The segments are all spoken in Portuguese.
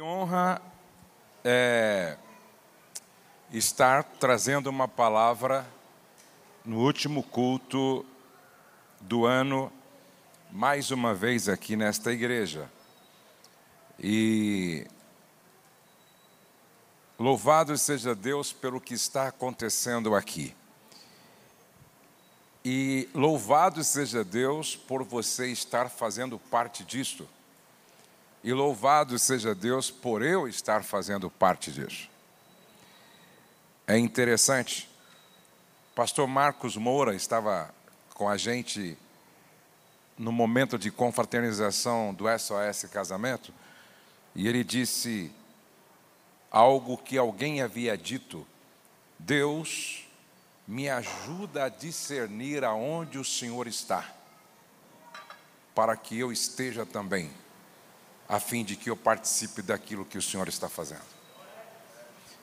Honra é, estar trazendo uma palavra no último culto do ano, mais uma vez aqui nesta igreja. E louvado seja Deus pelo que está acontecendo aqui. E louvado seja Deus por você estar fazendo parte disto. E louvado seja Deus por eu estar fazendo parte disso. É interessante, pastor Marcos Moura estava com a gente no momento de confraternização do SOS Casamento, e ele disse algo que alguém havia dito: Deus me ajuda a discernir aonde o Senhor está, para que eu esteja também a fim de que eu participe daquilo que o Senhor está fazendo.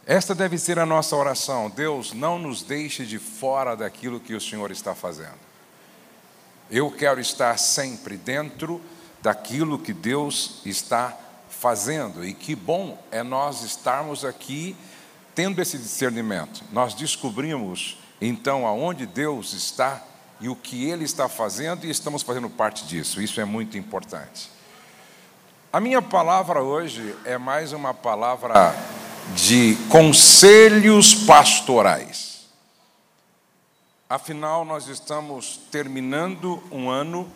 Esta deve ser a nossa oração. Deus, não nos deixe de fora daquilo que o Senhor está fazendo. Eu quero estar sempre dentro daquilo que Deus está fazendo. E que bom é nós estarmos aqui tendo esse discernimento. Nós descobrimos então aonde Deus está e o que Ele está fazendo e estamos fazendo parte disso. Isso é muito importante. A minha palavra hoje é mais uma palavra de conselhos pastorais. Afinal, nós estamos terminando um ano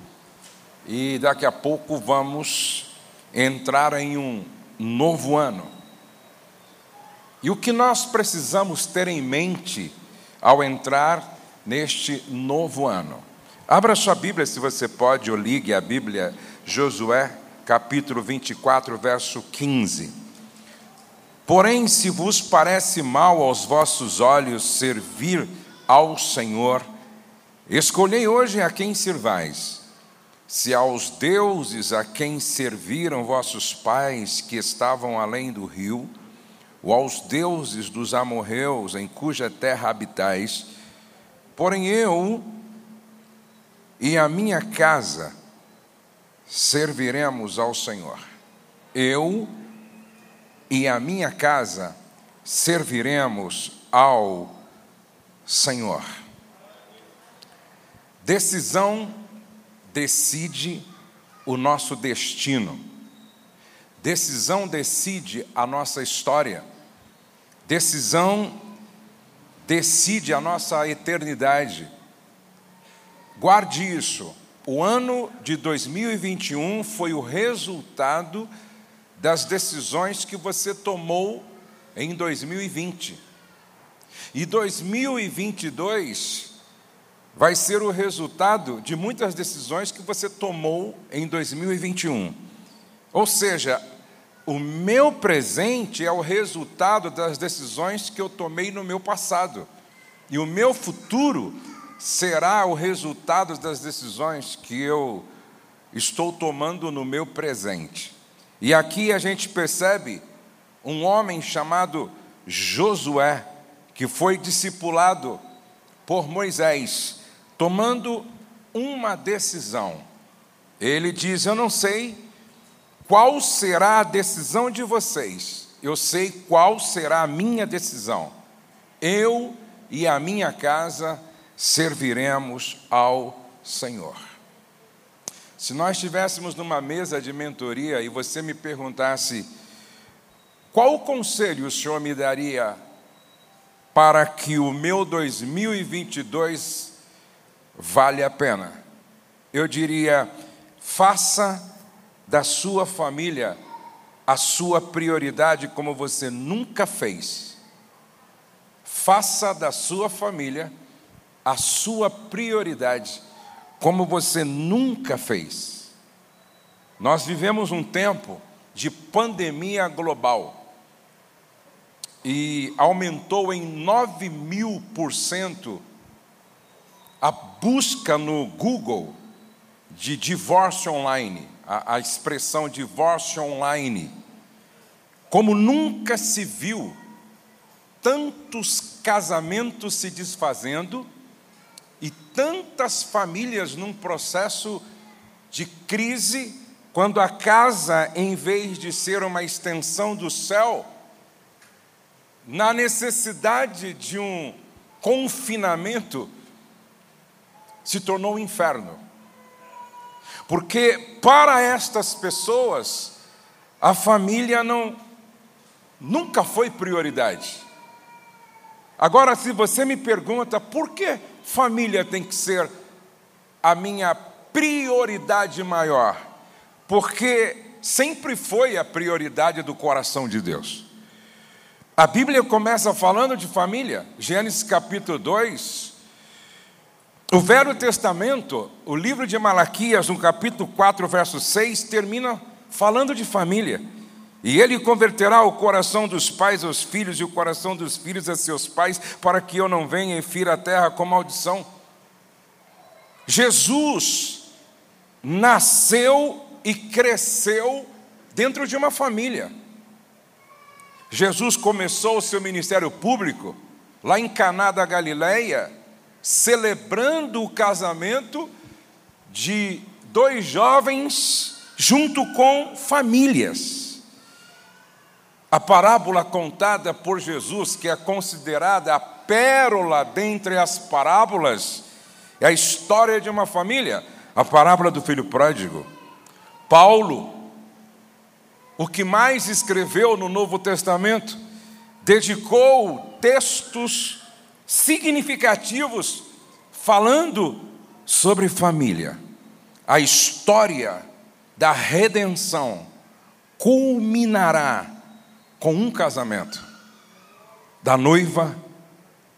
e daqui a pouco vamos entrar em um novo ano. E o que nós precisamos ter em mente ao entrar neste novo ano? Abra sua Bíblia, se você pode, ou ligue a Bíblia, Josué capítulo 24, verso 15. Porém, se vos parece mal aos vossos olhos servir ao Senhor, escolhei hoje a quem servais. Se aos deuses a quem serviram vossos pais que estavam além do rio, ou aos deuses dos amorreus em cuja terra habitais, porém eu e a minha casa serviremos ao Senhor. Eu e a minha casa serviremos ao Senhor. Decisão decide o nosso destino. Decisão decide a nossa história. Decisão decide a nossa eternidade. Guarde isso. O ano de 2021 foi o resultado das decisões que você tomou em 2020. E 2022 vai ser o resultado de muitas decisões que você tomou em 2021. Ou seja, o meu presente é o resultado das decisões que eu tomei no meu passado. E o meu futuro será o resultado das decisões que eu estou tomando no meu presente. E aqui a gente percebe um homem chamado Josué, que foi discipulado por Moisés, tomando uma decisão. Ele diz: Eu não sei qual será a decisão de vocês, eu sei qual será a minha decisão. Eu e a minha casa serviremos ao Senhor. Se nós estivéssemos numa mesa de mentoria e você me perguntasse qual conselho o Senhor me daria para que o meu 2022 vale a pena, eu diria: faça da sua família a sua prioridade como você nunca fez. Faça da sua família a sua prioridade como você nunca fez. Nós vivemos um tempo de pandemia global e aumentou em 9 mil por cento a busca no Google de divórcio online, a, a expressão divórcio online. Como nunca se viu tantos casamentos se desfazendo tantas famílias num processo de crise quando a casa, em vez de ser uma extensão do céu, na necessidade de um confinamento, se tornou um inferno. Porque para estas pessoas, a família não nunca foi prioridade. Agora, se você me pergunta por que família tem que ser a minha prioridade maior, porque sempre foi a prioridade do coração de Deus. A Bíblia começa falando de família, Gênesis capítulo 2. O Velho Testamento, o livro de Malaquias, no capítulo 4, verso 6, termina falando de família. E ele converterá o coração dos pais aos filhos e o coração dos filhos a seus pais, para que eu não venha e fira a terra com maldição. Jesus nasceu e cresceu dentro de uma família. Jesus começou o seu ministério público lá em Caná da Galileia, celebrando o casamento de dois jovens junto com famílias. A parábola contada por Jesus, que é considerada a pérola dentre as parábolas, é a história de uma família, a parábola do filho pródigo. Paulo, o que mais escreveu no Novo Testamento, dedicou textos significativos falando sobre família. A história da redenção culminará com um casamento da noiva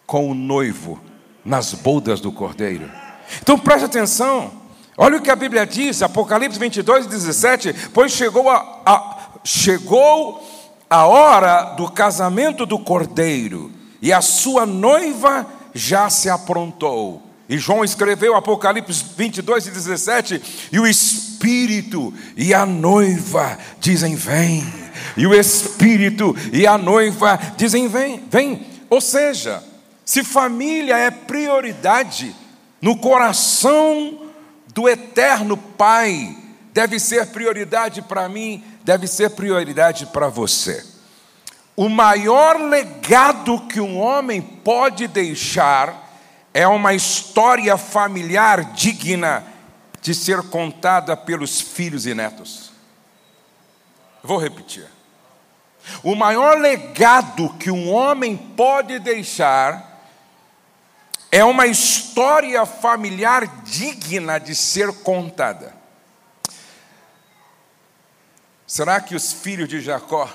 com o noivo nas bodas do cordeiro. Então preste atenção, olha o que a Bíblia diz, Apocalipse 22, 17: Pois chegou a, a, chegou a hora do casamento do cordeiro, e a sua noiva já se aprontou. E João escreveu Apocalipse 22 e 17: E o Espírito e a noiva dizem: Vem. E o Espírito e a noiva dizem: Vem, vem. Ou seja, se família é prioridade no coração do eterno Pai, deve ser prioridade para mim, deve ser prioridade para você. O maior legado que um homem pode deixar é uma história familiar digna de ser contada pelos filhos e netos. Vou repetir. O maior legado que um homem pode deixar é uma história familiar digna de ser contada. Será que os filhos de Jacó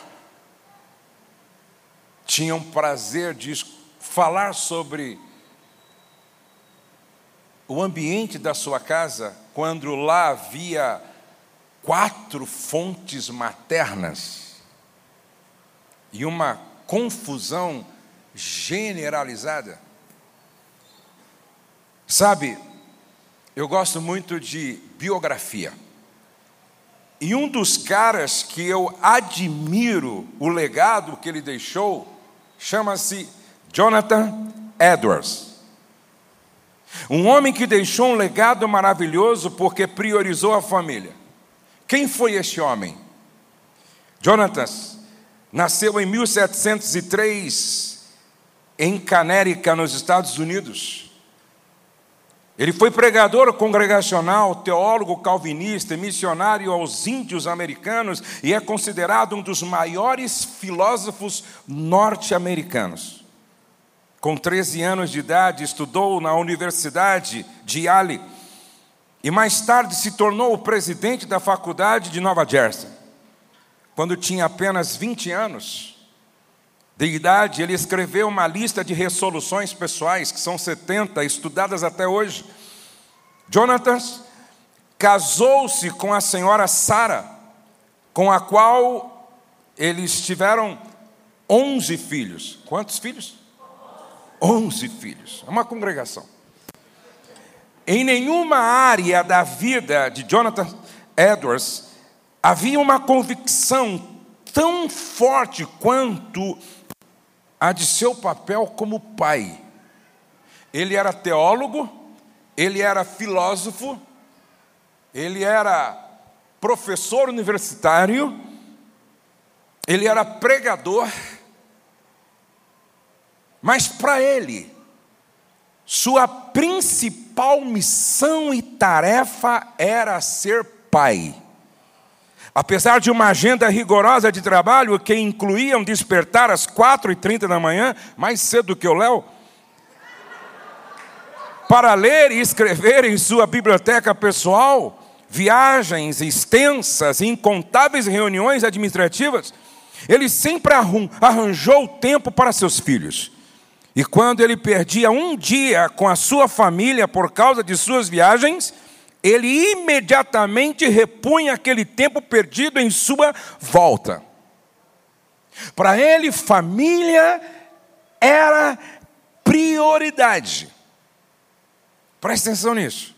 tinham prazer de falar sobre o ambiente da sua casa, quando lá havia quatro fontes maternas e uma confusão generalizada. Sabe, eu gosto muito de biografia. E um dos caras que eu admiro o legado que ele deixou chama-se Jonathan Edwards. Um homem que deixou um legado maravilhoso porque priorizou a família. Quem foi este homem? Jonatas nasceu em 1703 em Canérica, nos Estados Unidos. Ele foi pregador congregacional, teólogo calvinista, missionário aos índios americanos e é considerado um dos maiores filósofos norte-americanos. Com 13 anos de idade, estudou na Universidade de Yale e mais tarde se tornou o presidente da faculdade de Nova Jersey. Quando tinha apenas 20 anos de idade, ele escreveu uma lista de resoluções pessoais, que são 70, estudadas até hoje. Jonathan casou-se com a senhora Sara, com a qual eles tiveram 11 filhos. Quantos filhos? Onze filhos, é uma congregação. Em nenhuma área da vida de Jonathan Edwards havia uma convicção tão forte quanto a de seu papel como pai. Ele era teólogo, ele era filósofo, ele era professor universitário, ele era pregador, mas para ele, sua principal missão e tarefa era ser pai. Apesar de uma agenda rigorosa de trabalho que incluía um despertar às 4h30 da manhã, mais cedo que o Léo, para ler e escrever em sua biblioteca pessoal, viagens extensas incontáveis reuniões administrativas, ele sempre arranjou tempo para seus filhos. E quando ele perdia um dia com a sua família por causa de suas viagens, ele imediatamente repunha aquele tempo perdido em sua volta. Para ele, família era prioridade. Preste atenção nisso.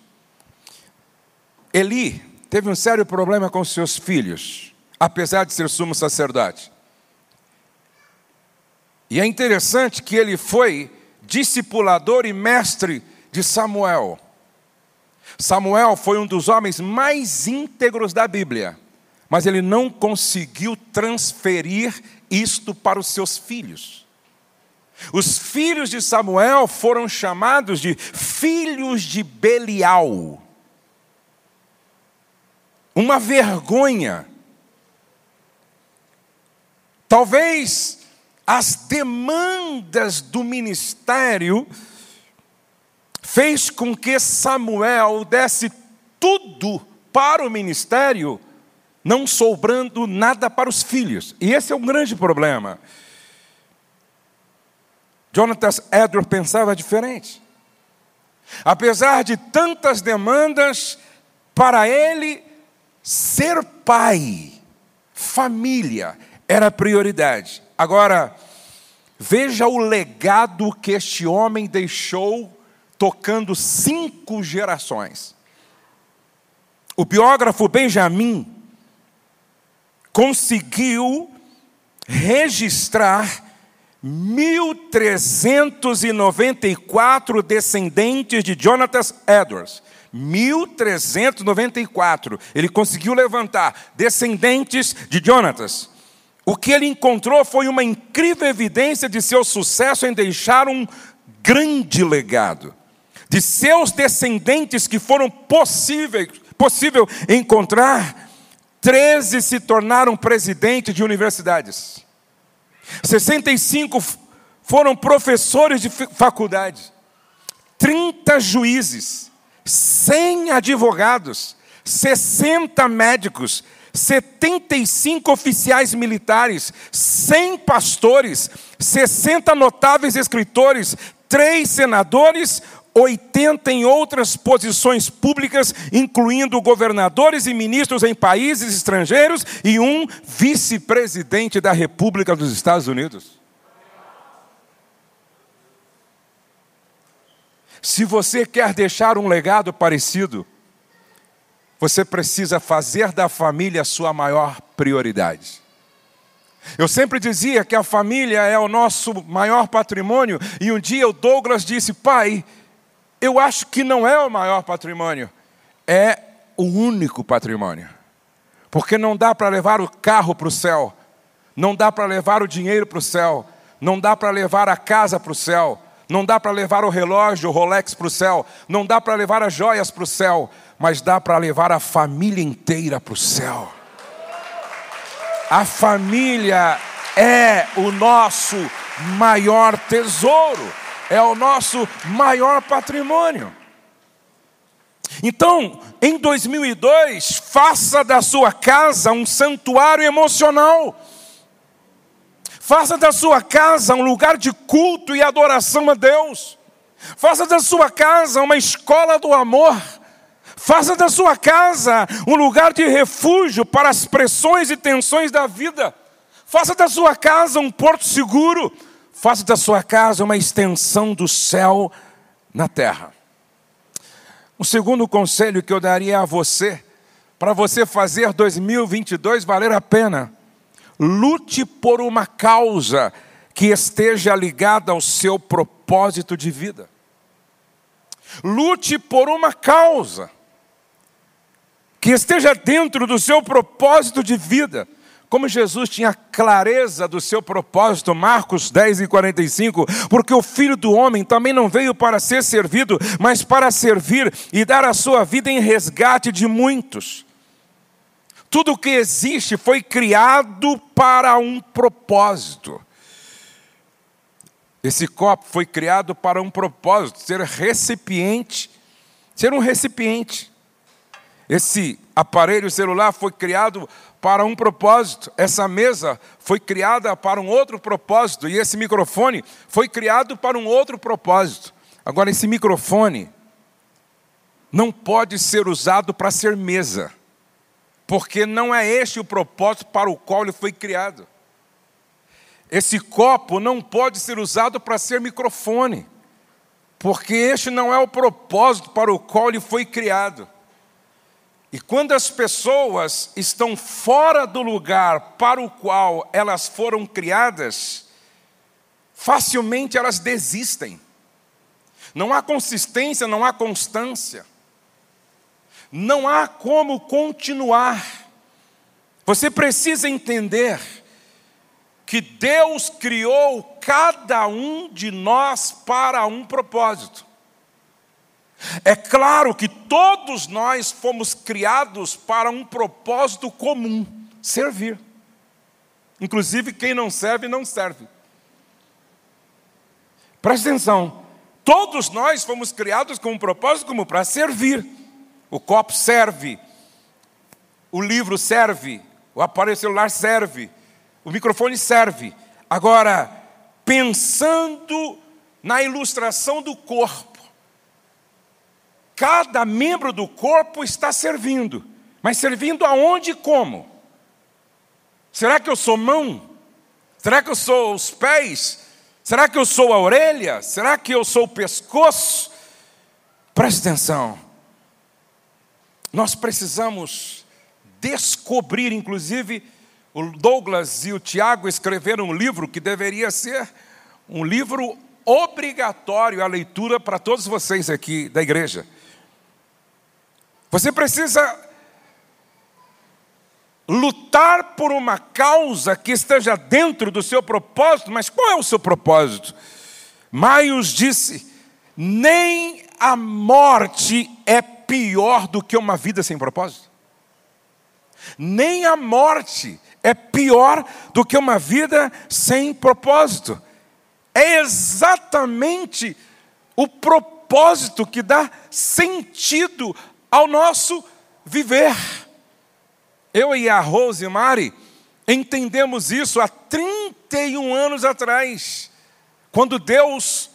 Eli teve um sério problema com seus filhos, apesar de ser sumo sacerdote. E é interessante que ele foi discipulador e mestre de Samuel. Samuel foi um dos homens mais íntegros da Bíblia, mas ele não conseguiu transferir isto para os seus filhos. Os filhos de Samuel foram chamados de filhos de Belial. Uma vergonha. Talvez as demandas do ministério fez com que Samuel desse tudo para o ministério, não sobrando nada para os filhos. E esse é um grande problema. Jonathan Edwards pensava diferente. Apesar de tantas demandas, para ele, ser pai, família, era prioridade. Agora, veja o legado que este homem deixou tocando cinco gerações. O biógrafo Benjamin conseguiu registrar 1.394 descendentes de Jonathan Edwards. 1394. Ele conseguiu levantar descendentes de Jonatas. O que ele encontrou foi uma incrível evidência de seu sucesso em deixar um grande legado de seus descendentes que foram possíveis, possível encontrar, 13 se tornaram presidentes de universidades. 65 foram professores de faculdade. 30 juízes, 100 advogados, 60 médicos, 75 oficiais militares, 100 pastores, 60 notáveis escritores, 3 senadores, 80 em outras posições públicas, incluindo governadores e ministros em países estrangeiros e um vice-presidente da República dos Estados Unidos. Se você quer deixar um legado parecido, você precisa fazer da família a sua maior prioridade. Eu sempre dizia que a família é o nosso maior patrimônio, e um dia o Douglas disse: Pai, eu acho que não é o maior patrimônio, é o único patrimônio. Porque não dá para levar o carro para o céu, não dá para levar o dinheiro para o céu, não dá para levar a casa para o céu, não dá para levar o relógio, o Rolex para o céu, não dá para levar as joias para o céu, mas dá para levar a família inteira para o céu. A família é o nosso maior tesouro é o nosso maior patrimônio. Então, em 2002, faça da sua casa um santuário emocional. Faça da sua casa um lugar de culto e adoração a Deus. Faça da sua casa uma escola do amor. Faça da sua casa um lugar de refúgio para as pressões e tensões da vida. Faça da sua casa um porto seguro Faça da sua casa uma extensão do céu na terra. O segundo conselho que eu daria a você, para você fazer 2022 valer a pena, lute por uma causa que esteja ligada ao seu propósito de vida. Lute por uma causa. que esteja dentro do seu propósito de vida. Como Jesus tinha clareza do seu propósito, Marcos 10 e 45, porque o filho do homem também não veio para ser servido, mas para servir e dar a sua vida em resgate de muitos. Tudo o que existe foi criado para um propósito. Esse copo foi criado para um propósito, ser recipiente, ser um recipiente. Esse aparelho celular foi criado para um propósito, essa mesa foi criada para um outro propósito, e esse microfone foi criado para um outro propósito. Agora, esse microfone não pode ser usado para ser mesa, porque não é este o propósito para o qual ele foi criado. Esse copo não pode ser usado para ser microfone, porque este não é o propósito para o qual ele foi criado. E quando as pessoas estão fora do lugar para o qual elas foram criadas, facilmente elas desistem. Não há consistência, não há constância. Não há como continuar. Você precisa entender que Deus criou cada um de nós para um propósito. É claro que todos nós fomos criados para um propósito comum: servir. Inclusive, quem não serve, não serve. Preste atenção. Todos nós fomos criados com um propósito comum para servir. O copo serve, o livro serve, o aparelho celular serve, o microfone serve. Agora, pensando na ilustração do corpo, Cada membro do corpo está servindo, mas servindo aonde e como? Será que eu sou mão? Será que eu sou os pés? Será que eu sou a orelha? Será que eu sou o pescoço? Preste atenção. Nós precisamos descobrir, inclusive, o Douglas e o Tiago escreveram um livro que deveria ser um livro obrigatório à leitura para todos vocês aqui da igreja. Você precisa lutar por uma causa que esteja dentro do seu propósito, mas qual é o seu propósito? Maios disse: nem a morte é pior do que uma vida sem propósito. Nem a morte é pior do que uma vida sem propósito. É exatamente o propósito que dá sentido ao nosso viver. Eu e a Rose Mari entendemos isso há 31 anos atrás, quando Deus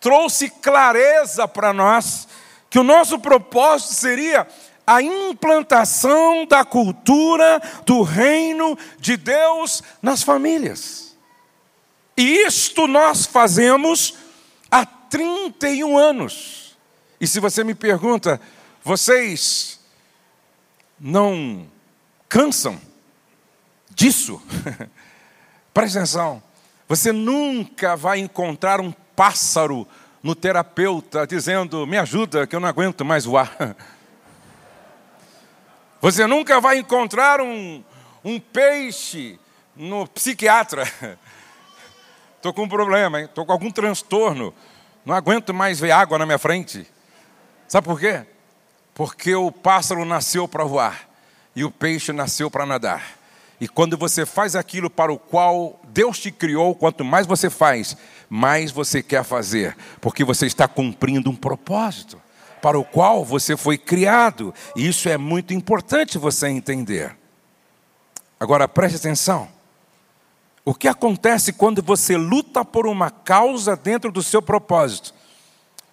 trouxe clareza para nós que o nosso propósito seria a implantação da cultura do reino de Deus nas famílias. E isto nós fazemos há 31 anos. E se você me pergunta, vocês não cansam disso? Preste atenção. Você nunca vai encontrar um pássaro no terapeuta dizendo: Me ajuda, que eu não aguento mais voar. Você nunca vai encontrar um, um peixe no psiquiatra. Estou com um problema, estou com algum transtorno. Não aguento mais ver água na minha frente. Sabe por quê? Porque o pássaro nasceu para voar e o peixe nasceu para nadar. E quando você faz aquilo para o qual Deus te criou, quanto mais você faz, mais você quer fazer, porque você está cumprindo um propósito para o qual você foi criado. E isso é muito importante você entender. Agora preste atenção. O que acontece quando você luta por uma causa dentro do seu propósito?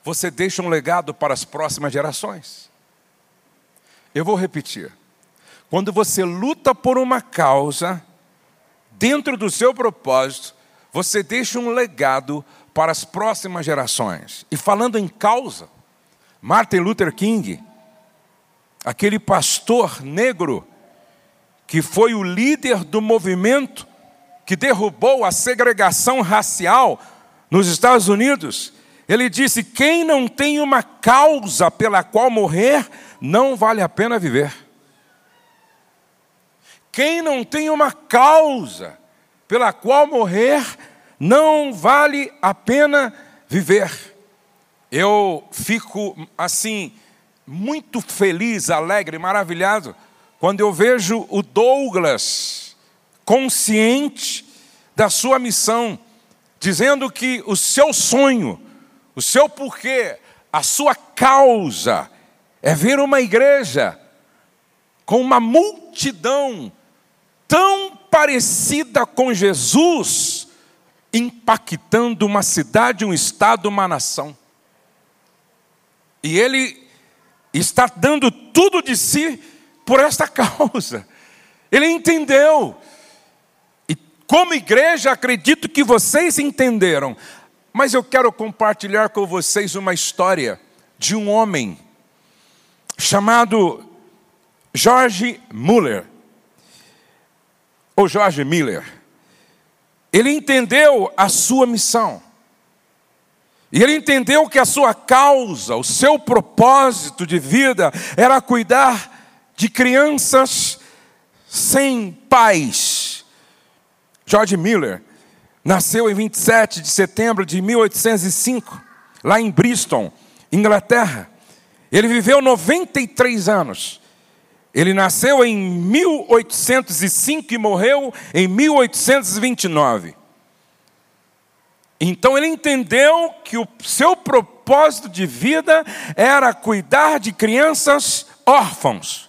Você deixa um legado para as próximas gerações. Eu vou repetir. Quando você luta por uma causa, dentro do seu propósito, você deixa um legado para as próximas gerações. E falando em causa, Martin Luther King, aquele pastor negro que foi o líder do movimento que derrubou a segregação racial nos Estados Unidos, ele disse: quem não tem uma causa pela qual morrer, não vale a pena viver. quem não tem uma causa pela qual morrer, não vale a pena viver. Eu fico assim, muito feliz, alegre, maravilhado, quando eu vejo o Douglas consciente da sua missão, dizendo que o seu sonho, o seu porquê, a sua causa é ver uma igreja com uma multidão tão parecida com Jesus, impactando uma cidade, um estado, uma nação. E ele está dando tudo de si por esta causa. Ele entendeu. E como igreja, acredito que vocês entenderam. Mas eu quero compartilhar com vocês uma história de um homem chamado George Muller, ou George Miller. Ele entendeu a sua missão. E ele entendeu que a sua causa, o seu propósito de vida era cuidar de crianças sem pais. George Miller nasceu em 27 de setembro de 1805, lá em Bristol, Inglaterra. Ele viveu 93 anos. Ele nasceu em 1805 e morreu em 1829. Então ele entendeu que o seu propósito de vida era cuidar de crianças órfãos.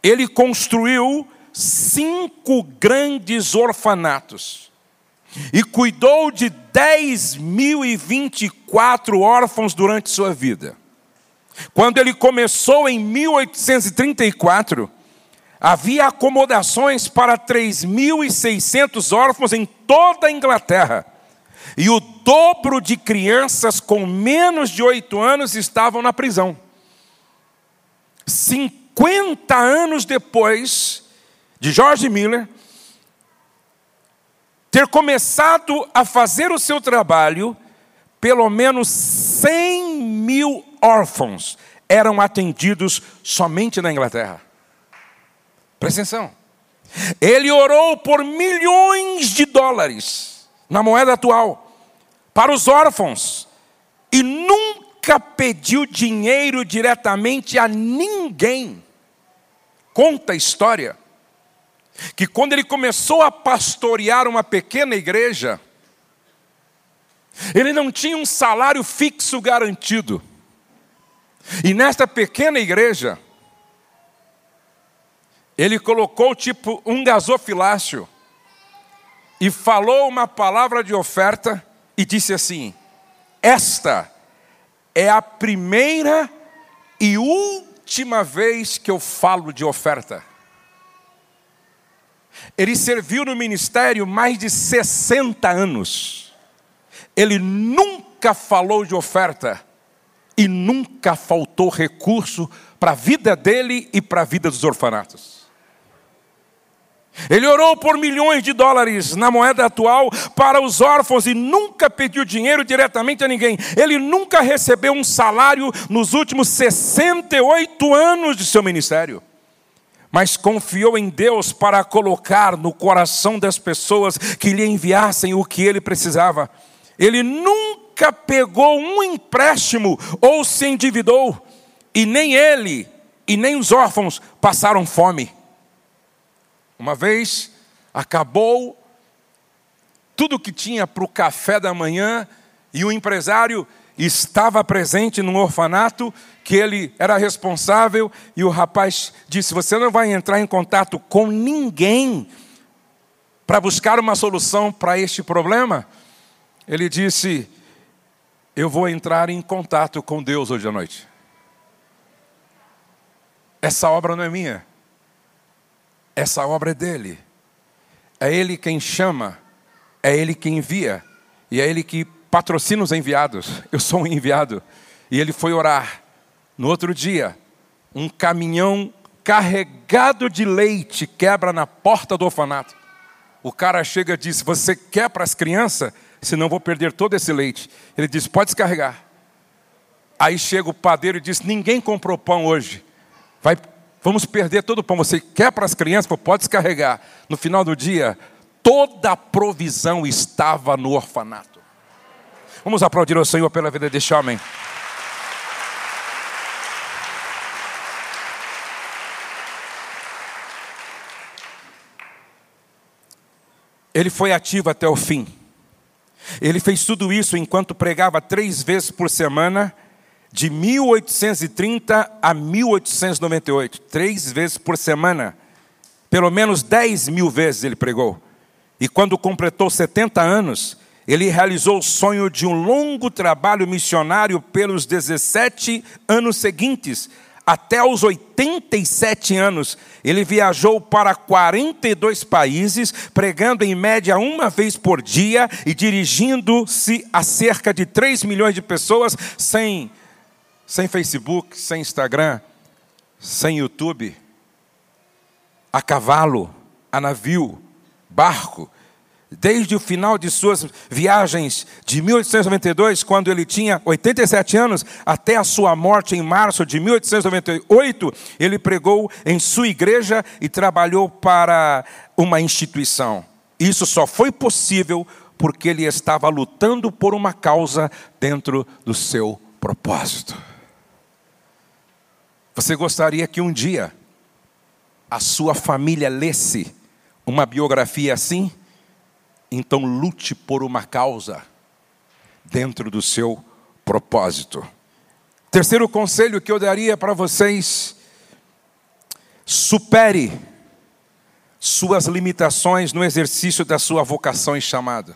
Ele construiu cinco grandes orfanatos e cuidou de 10.024 órfãos durante sua vida. Quando ele começou em 1834, havia acomodações para 3.600 órfãos em toda a Inglaterra. E o dobro de crianças com menos de oito anos estavam na prisão. 50 anos depois de George Miller ter começado a fazer o seu trabalho, pelo menos 100 mil órfãos eram atendidos somente na Inglaterra. Presta atenção. Ele orou por milhões de dólares na moeda atual para os órfãos e nunca pediu dinheiro diretamente a ninguém. Conta a história que quando ele começou a pastorear uma pequena igreja, ele não tinha um salário fixo garantido. E nesta pequena igreja, ele colocou tipo um gasofilácio e falou uma palavra de oferta e disse assim: Esta é a primeira e última vez que eu falo de oferta. Ele serviu no ministério mais de 60 anos. Ele nunca falou de oferta e nunca faltou recurso para a vida dele e para a vida dos orfanatos. Ele orou por milhões de dólares na moeda atual para os órfãos e nunca pediu dinheiro diretamente a ninguém. Ele nunca recebeu um salário nos últimos 68 anos de seu ministério. Mas confiou em Deus para colocar no coração das pessoas que lhe enviassem o que ele precisava. Ele nunca pegou um empréstimo ou se endividou, e nem ele e nem os órfãos passaram fome. Uma vez acabou tudo que tinha para o café da manhã e o empresário estava presente num orfanato que ele era responsável e o rapaz disse: Você não vai entrar em contato com ninguém para buscar uma solução para este problema? Ele disse: Eu vou entrar em contato com Deus hoje à noite. Essa obra não é minha. Essa obra é dele. É ele quem chama, é ele quem envia, e é ele que patrocina os enviados. Eu sou um enviado. E ele foi orar. No outro dia, um caminhão carregado de leite quebra na porta do orfanato. O cara chega e diz: Você quer para as crianças? Senão vou perder todo esse leite. Ele diz: Pode descarregar. Aí chega o padeiro e diz: Ninguém comprou pão hoje. Vai Vamos perder todo o pão. Você quer para as crianças, pode descarregar. No final do dia, toda a provisão estava no orfanato. Vamos aplaudir ao Senhor pela vida deste homem. Ele foi ativo até o fim. Ele fez tudo isso enquanto pregava três vezes por semana, de 1830 a 1898. Três vezes por semana. Pelo menos 10 mil vezes ele pregou. E quando completou 70 anos, ele realizou o sonho de um longo trabalho missionário pelos 17 anos seguintes, até os 87 anos, ele viajou para 42 países, pregando em média uma vez por dia e dirigindo-se a cerca de 3 milhões de pessoas, sem, sem Facebook, sem Instagram, sem YouTube, a cavalo, a navio, barco desde o final de suas viagens de 1892, quando ele tinha 87 anos, até a sua morte em março de 1898, ele pregou em sua igreja e trabalhou para uma instituição. Isso só foi possível porque ele estava lutando por uma causa dentro do seu propósito. Você gostaria que um dia a sua família lesse uma biografia assim? Então lute por uma causa dentro do seu propósito. Terceiro conselho que eu daria para vocês: supere suas limitações no exercício da sua vocação e chamado.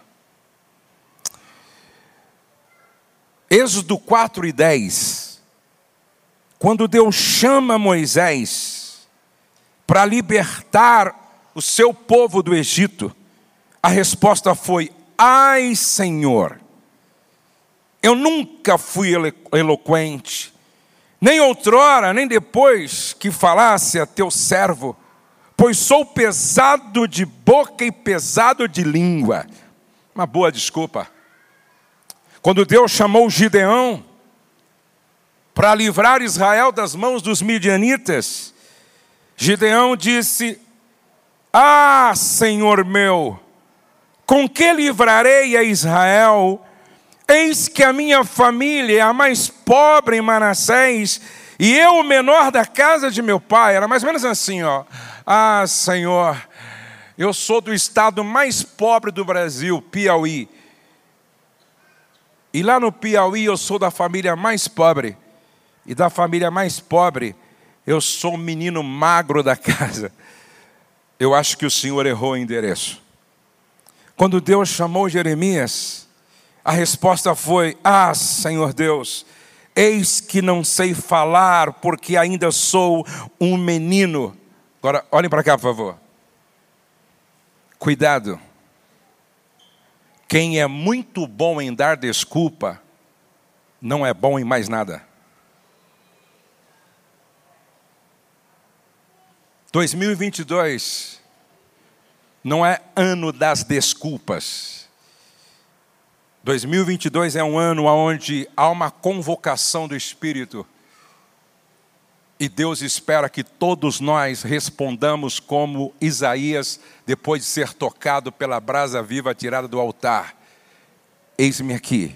Êxodo 4 e 10, quando Deus chama Moisés para libertar o seu povo do Egito, a resposta foi: Ai, Senhor, eu nunca fui eloquente, nem outrora, nem depois que falasse a teu servo, pois sou pesado de boca e pesado de língua. Uma boa desculpa. Quando Deus chamou Gideão para livrar Israel das mãos dos midianitas, Gideão disse: Ah, Senhor meu, com que livrarei a Israel? Eis que a minha família é a mais pobre em Manassés, e eu o menor da casa de meu pai. Era mais ou menos assim, ó. Ah, Senhor, eu sou do estado mais pobre do Brasil, Piauí. E lá no Piauí eu sou da família mais pobre. E da família mais pobre, eu sou o menino magro da casa. Eu acho que o Senhor errou o endereço. Quando Deus chamou Jeremias, a resposta foi: Ah, Senhor Deus, eis que não sei falar, porque ainda sou um menino. Agora, olhem para cá, por favor. Cuidado. Quem é muito bom em dar desculpa, não é bom em mais nada. 2022 não é ano das desculpas. 2022 é um ano onde há uma convocação do Espírito. E Deus espera que todos nós respondamos como Isaías, depois de ser tocado pela brasa viva tirada do altar: Eis-me aqui,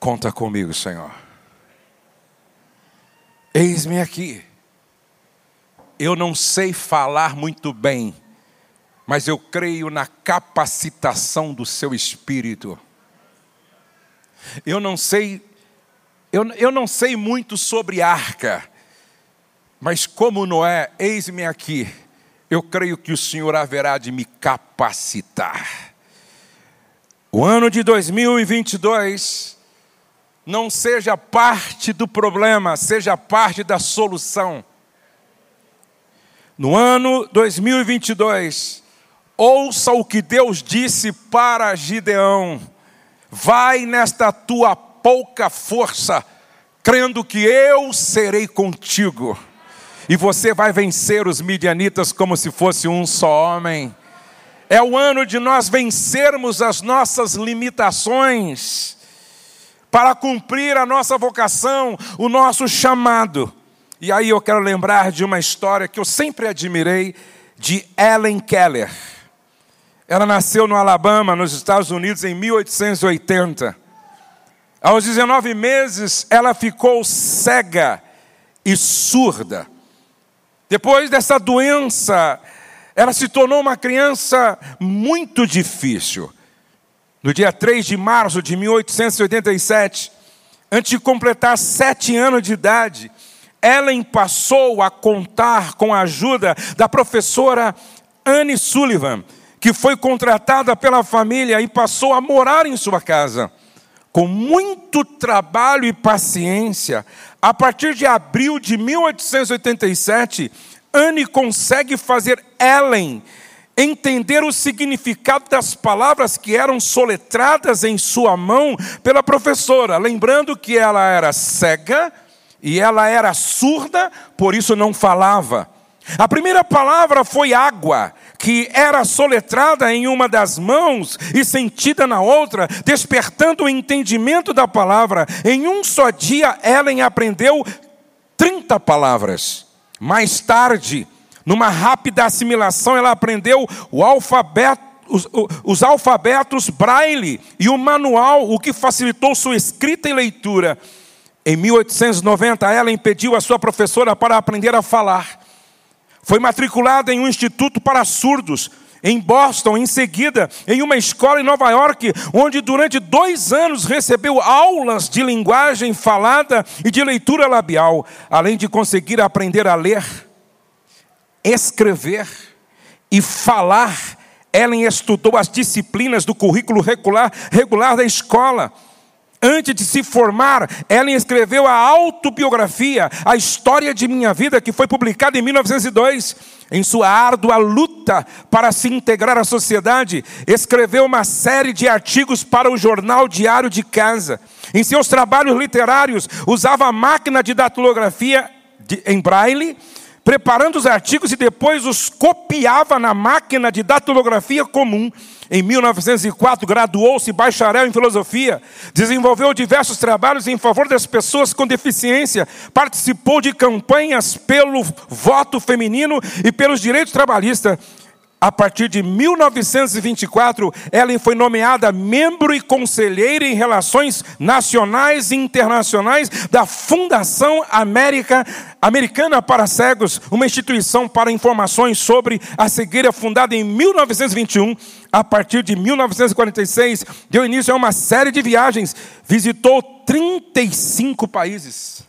conta comigo, Senhor. Eis-me aqui. Eu não sei falar muito bem, mas eu creio na capacitação do seu espírito. Eu não sei, eu, eu não sei muito sobre arca, mas como Noé, eis-me aqui, eu creio que o Senhor haverá de me capacitar. O ano de 2022 não seja parte do problema, seja parte da solução. No ano 2022, Ouça o que Deus disse para Gideão: Vai nesta tua pouca força, crendo que eu serei contigo, e você vai vencer os midianitas como se fosse um só homem. É o ano de nós vencermos as nossas limitações, para cumprir a nossa vocação, o nosso chamado. E aí eu quero lembrar de uma história que eu sempre admirei de Ellen Keller. Ela nasceu no Alabama, nos Estados Unidos, em 1880. Aos 19 meses, ela ficou cega e surda. Depois dessa doença, ela se tornou uma criança muito difícil. No dia 3 de março de 1887, antes de completar sete anos de idade, Ellen passou a contar com a ajuda da professora Anne Sullivan, que foi contratada pela família e passou a morar em sua casa. Com muito trabalho e paciência, a partir de abril de 1887, Anne consegue fazer Ellen entender o significado das palavras que eram soletradas em sua mão pela professora, lembrando que ela era cega e ela era surda, por isso não falava. A primeira palavra foi água, que era soletrada em uma das mãos e sentida na outra, despertando o entendimento da palavra. Em um só dia, Ellen aprendeu 30 palavras. Mais tarde, numa rápida assimilação, ela aprendeu o alfabeto os, os, alfabetos braille e o manual, o que facilitou sua escrita e leitura. Em 1890, ela impediu a sua professora para aprender a falar. Foi matriculada em um instituto para surdos, em Boston, em seguida, em uma escola em Nova York, onde durante dois anos recebeu aulas de linguagem falada e de leitura labial, além de conseguir aprender a ler, escrever e falar. Ellen estudou as disciplinas do currículo regular, regular da escola. Antes de se formar, Ellen escreveu a autobiografia, a história de minha vida, que foi publicada em 1902. Em sua árdua luta para se integrar à sociedade, escreveu uma série de artigos para o jornal Diário de Casa. Em seus trabalhos literários, usava a máquina de datilografia em braille, preparando os artigos e depois os copiava na máquina de datilografia comum. Em 1904, graduou-se bacharel em filosofia, desenvolveu diversos trabalhos em favor das pessoas com deficiência, participou de campanhas pelo voto feminino e pelos direitos trabalhistas. A partir de 1924, Ellen foi nomeada membro e conselheira em relações nacionais e internacionais da Fundação América, Americana para Cegos, uma instituição para informações sobre a cegueira fundada em 1921. A partir de 1946, deu início a uma série de viagens, visitou 35 países.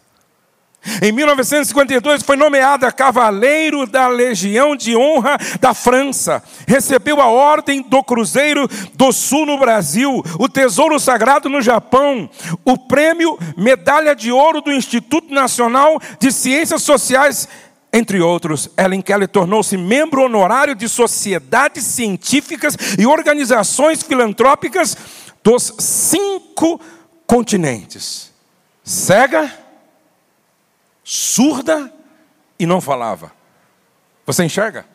Em 1952 foi nomeada cavaleiro da Legião de Honra da França. Recebeu a ordem do Cruzeiro do Sul no Brasil, o Tesouro Sagrado no Japão, o prêmio Medalha de Ouro do Instituto Nacional de Ciências Sociais, entre outros. Ellen Kelly tornou-se membro honorário de sociedades científicas e organizações filantrópicas dos cinco continentes. Cega surda e não falava. Você enxerga?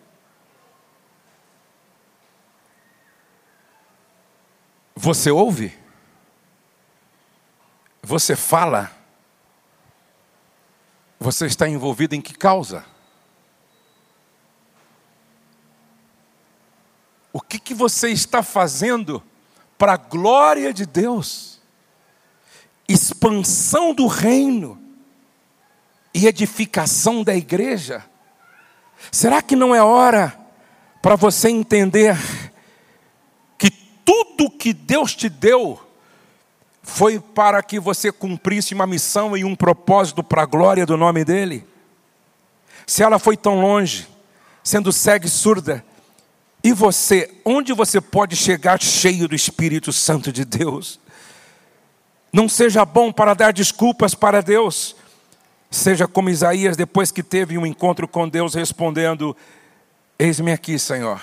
Você ouve? Você fala? Você está envolvido em que causa? O que, que você está fazendo para a glória de Deus? Expansão do reino e edificação da igreja? Será que não é hora para você entender que tudo que Deus te deu foi para que você cumprisse uma missão e um propósito para a glória do nome dEle? Se ela foi tão longe, sendo cega e surda, e você, onde você pode chegar cheio do Espírito Santo de Deus? Não seja bom para dar desculpas para Deus, Seja como Isaías, depois que teve um encontro com Deus, respondendo: Eis-me aqui, Senhor.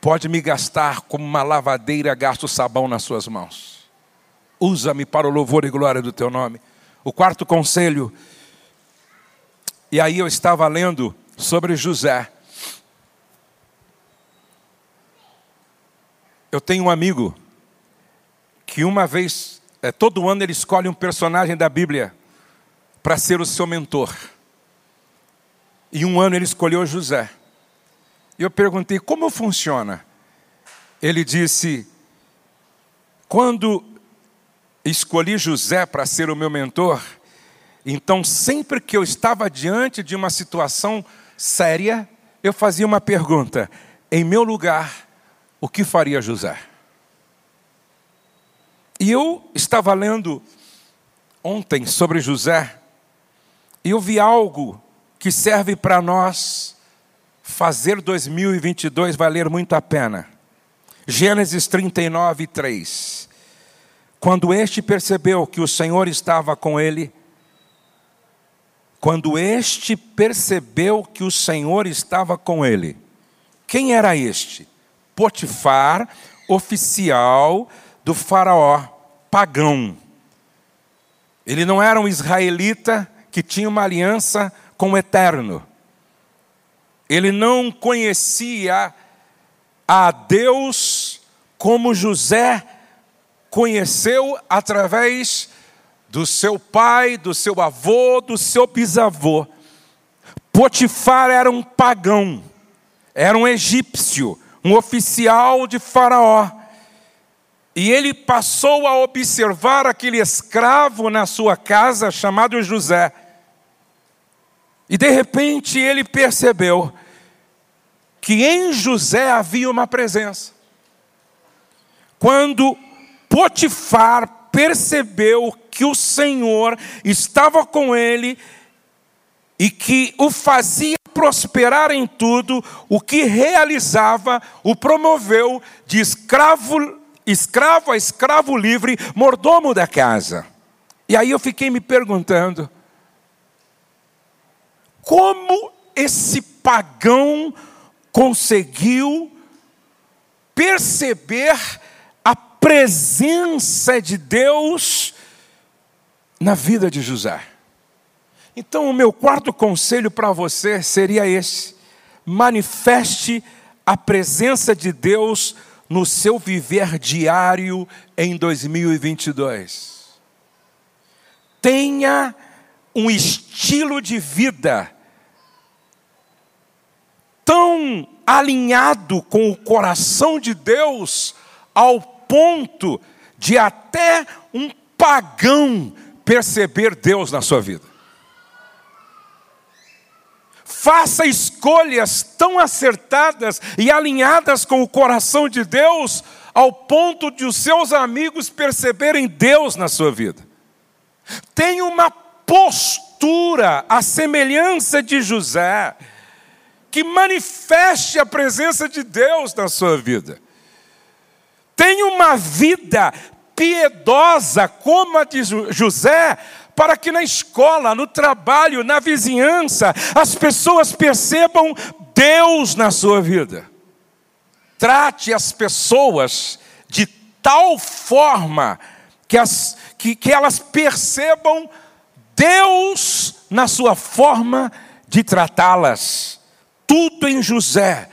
Pode me gastar como uma lavadeira gasta o sabão nas suas mãos. Usa-me para o louvor e glória do teu nome. O quarto conselho. E aí eu estava lendo sobre José. Eu tenho um amigo que uma vez é, todo ano ele escolhe um personagem da Bíblia para ser o seu mentor. E um ano ele escolheu José. E eu perguntei: como funciona? Ele disse: quando escolhi José para ser o meu mentor, então sempre que eu estava diante de uma situação séria, eu fazia uma pergunta: em meu lugar, o que faria José? E eu estava lendo ontem sobre José, e eu vi algo que serve para nós fazer 2022 valer muito a pena. Gênesis 39, 3. Quando este percebeu que o Senhor estava com ele, quando este percebeu que o Senhor estava com ele, quem era este? Potifar, oficial do Faraó, pagão. Ele não era um israelita que tinha uma aliança com o eterno. Ele não conhecia a Deus como José conheceu através do seu pai, do seu avô, do seu bisavô. Potifar era um pagão, era um egípcio, um oficial de Faraó. E ele passou a observar aquele escravo na sua casa chamado José. E de repente ele percebeu que em José havia uma presença. Quando Potifar percebeu que o Senhor estava com ele e que o fazia prosperar em tudo, o que realizava, o promoveu de escravo, escravo a escravo livre, mordomo da casa. E aí eu fiquei me perguntando, como esse pagão conseguiu perceber a presença de Deus na vida de José. Então, o meu quarto conselho para você seria esse: manifeste a presença de Deus no seu viver diário em 2022. Tenha um estilo de vida tão alinhado com o coração de Deus, ao ponto de até um pagão perceber Deus na sua vida. Faça escolhas tão acertadas e alinhadas com o coração de Deus, ao ponto de os seus amigos perceberem Deus na sua vida. Tenha uma postura, a semelhança de José, que manifeste a presença de Deus na sua vida. Tenha uma vida piedosa como a de José, para que na escola, no trabalho, na vizinhança, as pessoas percebam Deus na sua vida. Trate as pessoas de tal forma que, as, que, que elas percebam Deus na sua forma de tratá-las tudo em José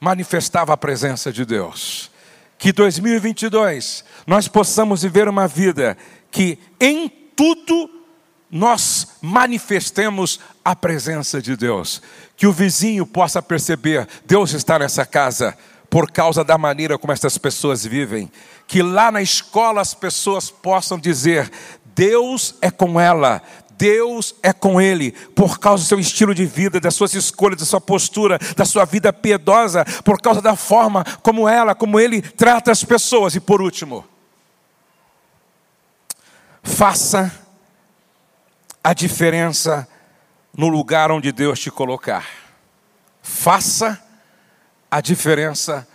manifestava a presença de Deus. Que 2022 nós possamos viver uma vida que em tudo nós manifestemos a presença de Deus. Que o vizinho possa perceber: Deus está nessa casa por causa da maneira como essas pessoas vivem. Que lá na escola as pessoas possam dizer: Deus é com ela, Deus é com ele, por causa do seu estilo de vida, das suas escolhas, da sua postura, da sua vida piedosa, por causa da forma como ela, como ele trata as pessoas. E por último, faça a diferença no lugar onde Deus te colocar. Faça a diferença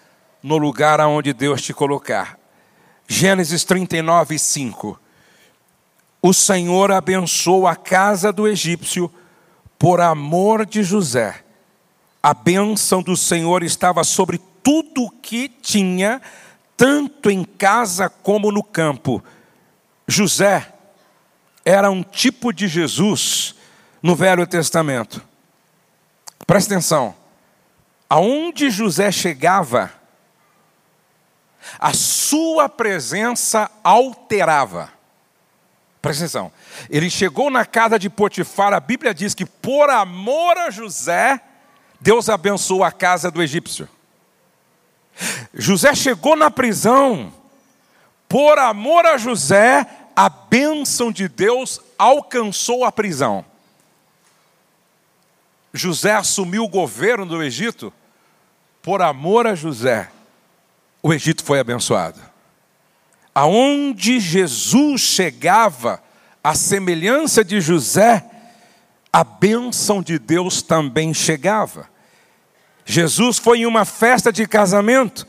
no lugar aonde Deus te colocar. Gênesis 39, 5 o Senhor abençoou a casa do egípcio por amor de José. A bênção do Senhor estava sobre tudo o que tinha, tanto em casa como no campo. José era um tipo de Jesus no Velho Testamento. Presta atenção. Aonde José chegava, a sua presença alterava. Presta atenção. Ele chegou na casa de Potifar, a Bíblia diz que por amor a José, Deus abençoou a casa do egípcio. José chegou na prisão, por amor a José, a bênção de Deus alcançou a prisão. José assumiu o governo do Egito, por amor a José, o Egito foi abençoado. Aonde Jesus chegava, a semelhança de José, a bênção de Deus também chegava. Jesus foi em uma festa de casamento,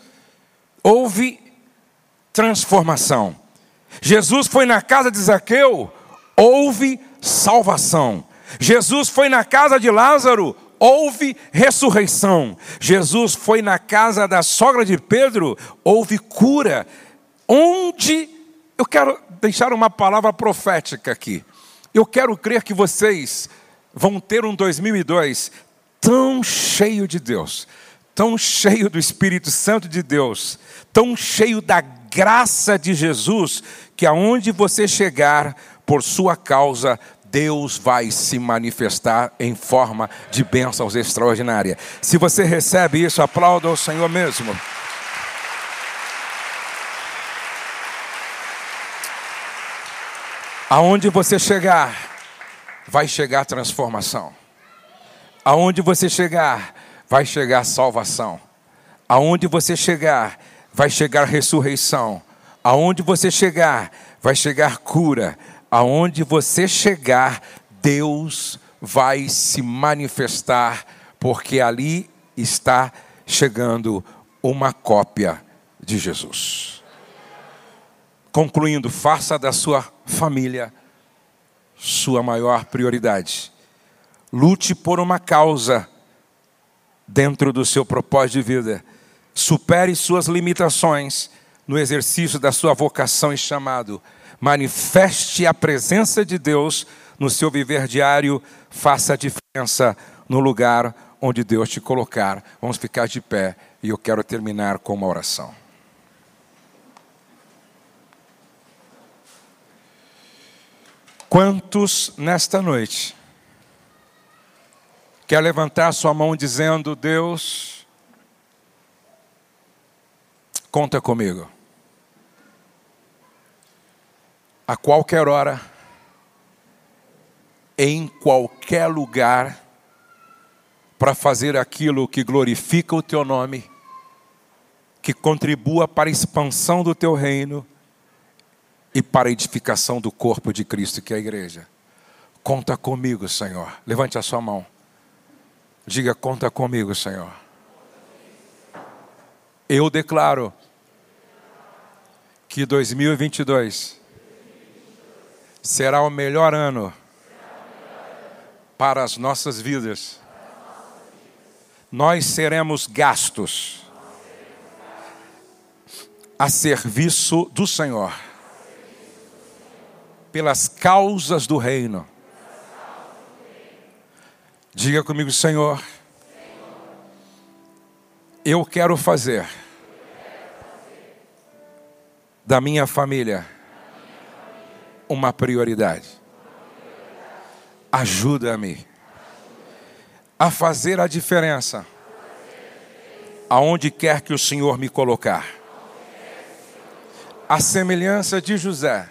houve transformação. Jesus foi na casa de Zaqueu, houve salvação. Jesus foi na casa de Lázaro, houve ressurreição. Jesus foi na casa da sogra de Pedro, houve cura. Onde eu quero deixar uma palavra profética aqui. Eu quero crer que vocês vão ter um 2002 tão cheio de Deus, tão cheio do Espírito Santo de Deus, tão cheio da graça de Jesus, que aonde você chegar por sua causa, Deus vai se manifestar em forma de bênçãos extraordinária. Se você recebe isso, aplauda o Senhor mesmo. Aonde você chegar, vai chegar transformação. Aonde você chegar, vai chegar salvação. Aonde você chegar, vai chegar ressurreição. Aonde você chegar, vai chegar cura aonde você chegar, Deus vai se manifestar, porque ali está chegando uma cópia de Jesus. Concluindo, faça da sua família sua maior prioridade. Lute por uma causa dentro do seu propósito de vida. Supere suas limitações no exercício da sua vocação e chamado manifeste a presença de Deus no seu viver diário, faça a diferença no lugar onde Deus te colocar. Vamos ficar de pé e eu quero terminar com uma oração. Quantos nesta noite quer levantar sua mão dizendo: Deus, conta comigo. a qualquer hora, em qualquer lugar, para fazer aquilo que glorifica o teu nome, que contribua para a expansão do teu reino e para a edificação do corpo de Cristo, que é a igreja. Conta comigo, Senhor. Levante a sua mão. Diga: Conta comigo, Senhor. Eu declaro que 2022 será o melhor ano para as nossas vidas. Nós seremos gastos a serviço do Senhor, pelas causas do reino. Diga comigo, Senhor, eu quero fazer da minha família uma prioridade. Ajuda-me a fazer a diferença aonde quer que o Senhor me colocar. A semelhança de José,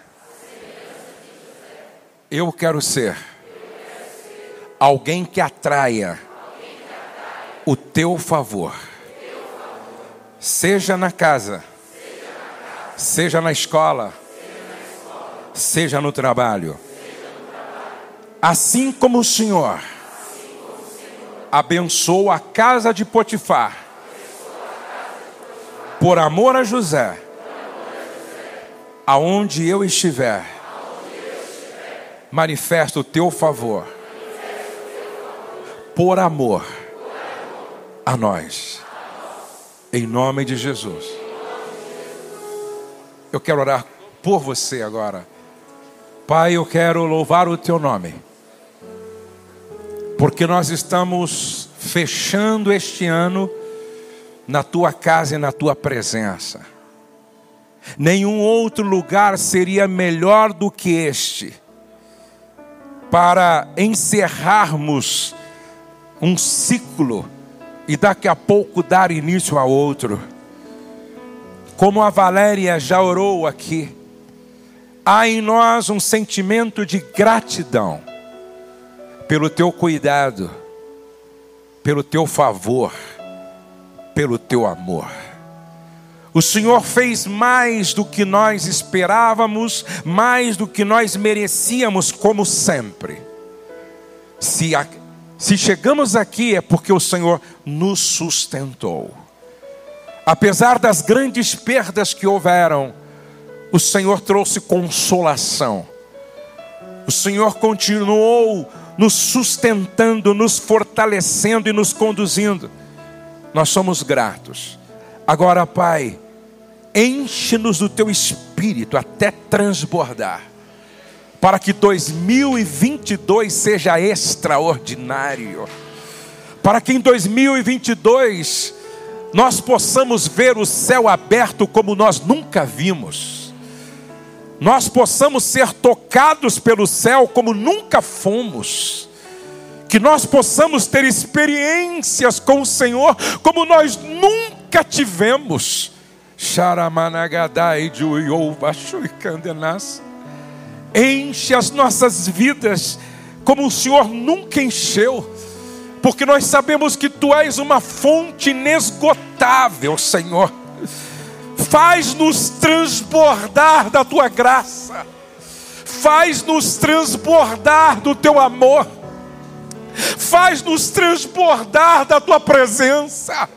eu quero ser alguém que atraia o teu favor, seja na casa, seja na escola seja no trabalho. Assim como o Senhor abençoou a casa de Potifar, por amor a José, aonde eu estiver, manifesta o teu favor, por amor a nós, em nome de Jesus. Eu quero orar por você agora. Pai, eu quero louvar o teu nome, porque nós estamos fechando este ano na tua casa e na tua presença. nenhum outro lugar seria melhor do que este para encerrarmos um ciclo e daqui a pouco dar início a outro. Como a Valéria já orou aqui, há em nós um sentimento de gratidão pelo teu cuidado, pelo teu favor, pelo teu amor. O Senhor fez mais do que nós esperávamos, mais do que nós merecíamos, como sempre. Se, a, se chegamos aqui é porque o Senhor nos sustentou. Apesar das grandes perdas que houveram, o Senhor trouxe consolação. O Senhor continuou nos sustentando, nos fortalecendo e nos conduzindo. Nós somos gratos. Agora, Pai, enche-nos do teu espírito até transbordar, para que 2022 seja extraordinário, para que em 2022 nós possamos ver o céu aberto como nós nunca vimos, nós possamos ser tocados pelo céu como nunca fomos. Que nós possamos ter experiências com o Senhor como nós nunca tivemos. Enche as nossas vidas como o Senhor nunca encheu, porque nós sabemos que Tu és uma fonte inesgotável, Senhor. Faz-nos transbordar da Tua graça, faz-nos transbordar do Teu amor faz-nos transbordar da tua presença.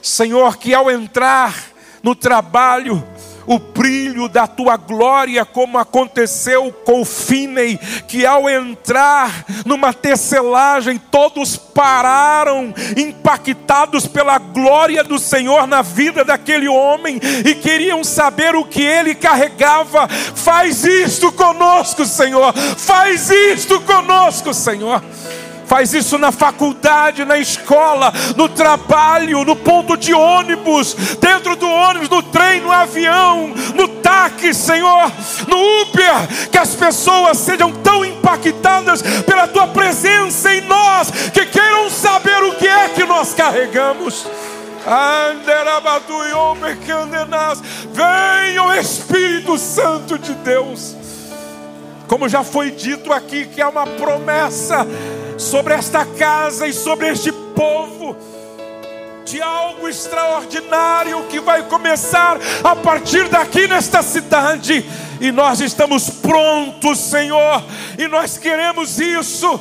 Senhor, que ao entrar no trabalho, o brilho da tua glória, como aconteceu com o Finney, que ao entrar numa tecelagem, todos pararam, impactados pela glória do Senhor na vida daquele homem e queriam saber o que ele carregava. Faz isto conosco, Senhor, faz isto conosco, Senhor faz isso na faculdade, na escola, no trabalho, no ponto de ônibus, dentro do ônibus, no trem, no avião, no táxi, Senhor, no Uber, que as pessoas sejam tão impactadas pela tua presença em nós, que queiram saber o que é que nós carregamos. Venha o Espírito Santo de Deus. Como já foi dito aqui, que é uma promessa sobre esta casa e sobre este povo de algo extraordinário que vai começar a partir daqui nesta cidade. E nós estamos prontos, Senhor, e nós queremos isso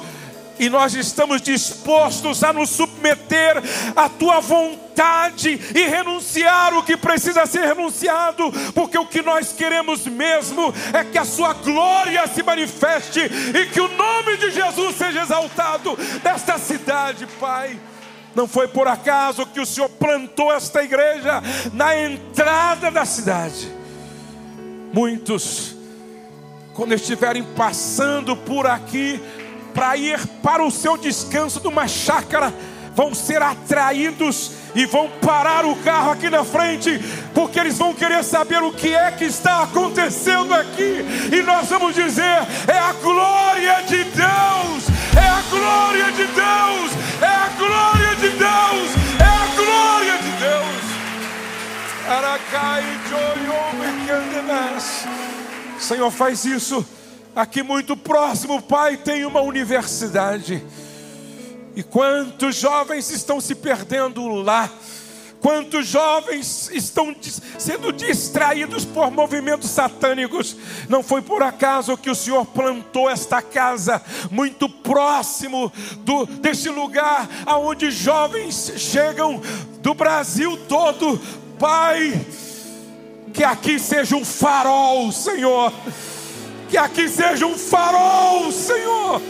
e nós estamos dispostos a nos submeter à tua vontade e renunciar o que precisa ser renunciado, porque o que nós queremos mesmo é que a sua glória se manifeste e que o nome de Jesus seja exaltado nesta cidade, Pai. Não foi por acaso que o Senhor plantou esta igreja na entrada da cidade. Muitos, quando estiverem passando por aqui, para ir para o seu descanso numa chácara, vão ser atraídos e vão parar o carro aqui na frente, porque eles vão querer saber o que é que está acontecendo aqui, e nós vamos dizer: é a glória de Deus, é a glória de Deus, é a glória de Deus, é a glória de Deus. Senhor, faz isso Aqui muito próximo, Pai, tem uma universidade. E quantos jovens estão se perdendo lá? Quantos jovens estão sendo distraídos por movimentos satânicos? Não foi por acaso que o Senhor plantou esta casa muito próximo do, deste lugar aonde jovens chegam do Brasil todo. Pai, que aqui seja um farol, Senhor que aqui seja um farol, Senhor,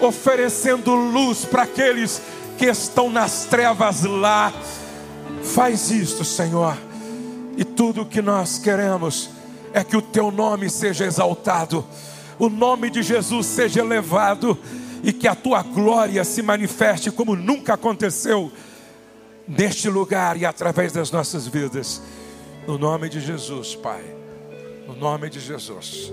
oferecendo luz para aqueles que estão nas trevas lá. Faz isto, Senhor, e tudo o que nós queremos é que o teu nome seja exaltado, o nome de Jesus seja elevado e que a tua glória se manifeste como nunca aconteceu neste lugar e através das nossas vidas. No nome de Jesus, Pai. No nome de Jesus.